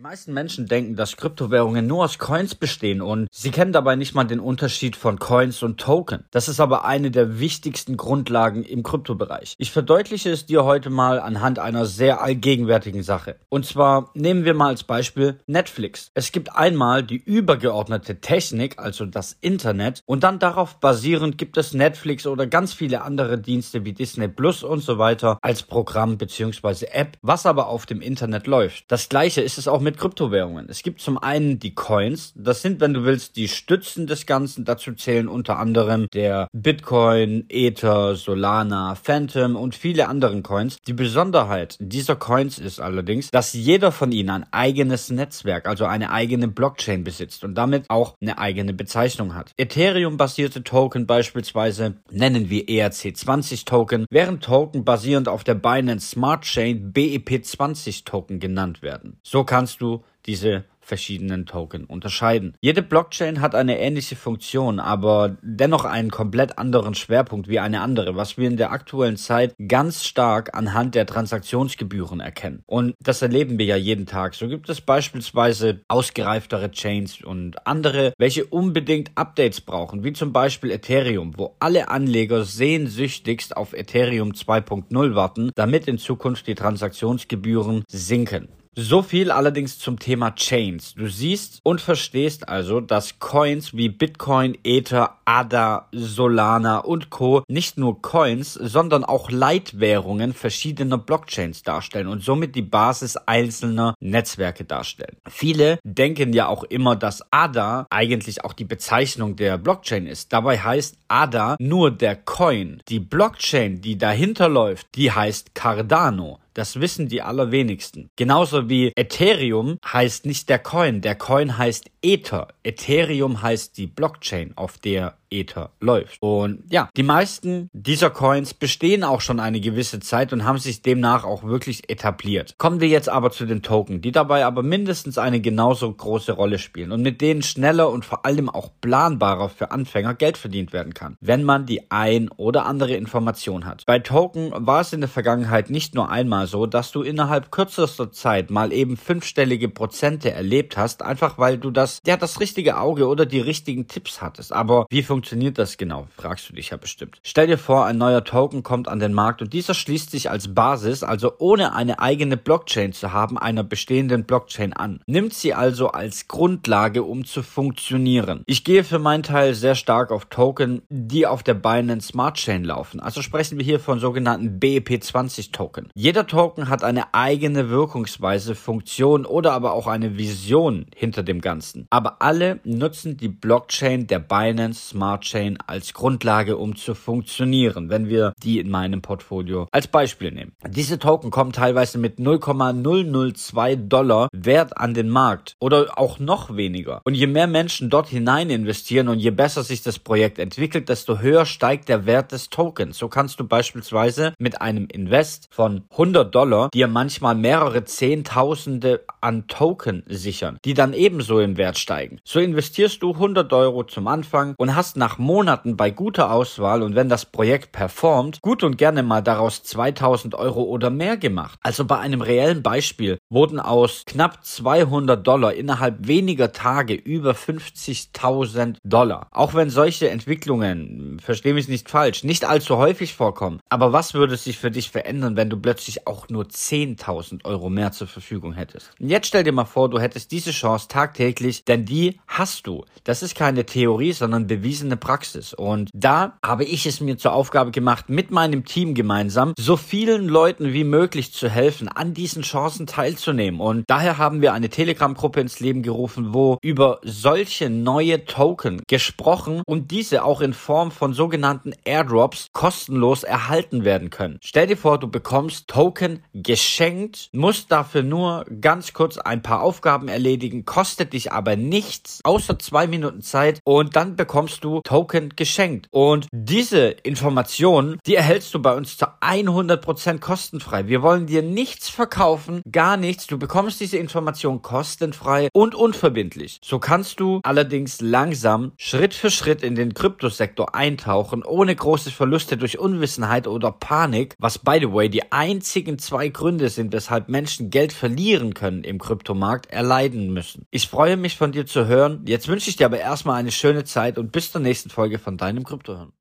Die meisten Menschen denken, dass Kryptowährungen nur aus Coins bestehen und sie kennen dabei nicht mal den Unterschied von Coins und Token. Das ist aber eine der wichtigsten Grundlagen im Kryptobereich. Ich verdeutliche es dir heute mal anhand einer sehr allgegenwärtigen Sache. Und zwar nehmen wir mal als Beispiel Netflix. Es gibt einmal die übergeordnete Technik, also das Internet, und dann darauf basierend gibt es Netflix oder ganz viele andere Dienste wie Disney Plus und so weiter als Programm bzw. App, was aber auf dem Internet läuft. Das gleiche ist es auch mit mit Kryptowährungen. Es gibt zum einen die Coins. Das sind, wenn du willst, die Stützen des Ganzen. Dazu zählen unter anderem der Bitcoin, Ether, Solana, Phantom und viele anderen Coins. Die Besonderheit dieser Coins ist allerdings, dass jeder von ihnen ein eigenes Netzwerk, also eine eigene Blockchain besitzt und damit auch eine eigene Bezeichnung hat. Ethereum-basierte Token beispielsweise nennen wir ERC20 Token, während Token basierend auf der Binance Smart Chain BEP20 Token genannt werden. So kannst du diese verschiedenen Token unterscheiden. Jede Blockchain hat eine ähnliche Funktion, aber dennoch einen komplett anderen Schwerpunkt wie eine andere, was wir in der aktuellen Zeit ganz stark anhand der Transaktionsgebühren erkennen. Und das erleben wir ja jeden Tag. So gibt es beispielsweise ausgereiftere Chains und andere, welche unbedingt Updates brauchen, wie zum Beispiel Ethereum, wo alle Anleger sehnsüchtigst auf Ethereum 2.0 warten, damit in Zukunft die Transaktionsgebühren sinken. So viel allerdings zum Thema Chains. Du siehst und verstehst also, dass Coins wie Bitcoin, Ether, ADA, Solana und Co. nicht nur Coins, sondern auch Leitwährungen verschiedener Blockchains darstellen und somit die Basis einzelner Netzwerke darstellen. Viele denken ja auch immer, dass ADA eigentlich auch die Bezeichnung der Blockchain ist. Dabei heißt ADA nur der Coin. Die Blockchain, die dahinter läuft, die heißt Cardano. Das wissen die allerwenigsten. Genauso wie Ethereum heißt nicht der Coin, der Coin heißt Ether. Ethereum heißt die Blockchain, auf der Ether läuft. Und ja, die meisten dieser Coins bestehen auch schon eine gewisse Zeit und haben sich demnach auch wirklich etabliert. Kommen wir jetzt aber zu den Token, die dabei aber mindestens eine genauso große Rolle spielen und mit denen schneller und vor allem auch planbarer für Anfänger Geld verdient werden kann, wenn man die ein oder andere Information hat. Bei Token war es in der Vergangenheit nicht nur einmal so, dass du innerhalb kürzester Zeit mal eben fünfstellige Prozente erlebt hast, einfach weil du das, ja, das richtige Auge oder die richtigen Tipps hattest. Aber wie funktioniert funktioniert das genau? Fragst du dich ja bestimmt. Stell dir vor, ein neuer Token kommt an den Markt und dieser schließt sich als Basis, also ohne eine eigene Blockchain zu haben, einer bestehenden Blockchain an. Nimmt sie also als Grundlage, um zu funktionieren. Ich gehe für meinen Teil sehr stark auf Token, die auf der Binance Smart Chain laufen. Also sprechen wir hier von sogenannten BEP20 Token. Jeder Token hat eine eigene Wirkungsweise, Funktion oder aber auch eine Vision hinter dem Ganzen. Aber alle nutzen die Blockchain der Binance Smart Smart Chain als Grundlage, um zu funktionieren, wenn wir die in meinem Portfolio als Beispiel nehmen. Diese Token kommen teilweise mit 0,002 Dollar Wert an den Markt oder auch noch weniger. Und je mehr Menschen dort hinein investieren und je besser sich das Projekt entwickelt, desto höher steigt der Wert des Tokens. So kannst du beispielsweise mit einem Invest von 100 Dollar dir manchmal mehrere Zehntausende an Token sichern, die dann ebenso im Wert steigen. So investierst du 100 Euro zum Anfang und hast nach Monaten bei guter Auswahl und wenn das Projekt performt, gut und gerne mal daraus 2000 Euro oder mehr gemacht. Also bei einem reellen Beispiel wurden aus knapp 200 Dollar innerhalb weniger Tage über 50.000 Dollar. Auch wenn solche Entwicklungen, verstehe mich nicht falsch, nicht allzu häufig vorkommen. Aber was würde sich für dich verändern, wenn du plötzlich auch nur 10.000 Euro mehr zur Verfügung hättest? Und jetzt stell dir mal vor, du hättest diese Chance tagtäglich, denn die hast du. Das ist keine Theorie, sondern bewiesene Praxis. Und da habe ich es mir zur Aufgabe gemacht, mit meinem Team gemeinsam so vielen Leuten wie möglich zu helfen, an diesen Chancen teilzunehmen. Und daher haben wir eine Telegram-Gruppe ins Leben gerufen, wo über solche neue Token gesprochen und diese auch in Form von sogenannten Airdrops kostenlos erhalten werden können. Stell dir vor, du bekommst Token geschenkt, musst dafür nur ganz kurz ein paar Aufgaben erledigen, kostet dich aber nichts, außer zwei Minuten Zeit und dann bekommst du Krypto-Token geschenkt. Und diese Informationen, die erhältst du bei uns zu 100% kostenfrei. Wir wollen dir nichts verkaufen, gar nichts. Du bekommst diese Information kostenfrei und unverbindlich. So kannst du allerdings langsam Schritt für Schritt in den Kryptosektor eintauchen, ohne große Verluste durch Unwissenheit oder Panik, was by the way die einzigen zwei Gründe sind, weshalb Menschen Geld verlieren können im Kryptomarkt, erleiden müssen. Ich freue mich von dir zu hören. Jetzt wünsche ich dir aber erstmal eine schöne Zeit und bis zur nächsten Folge von deinem Kryptohirn.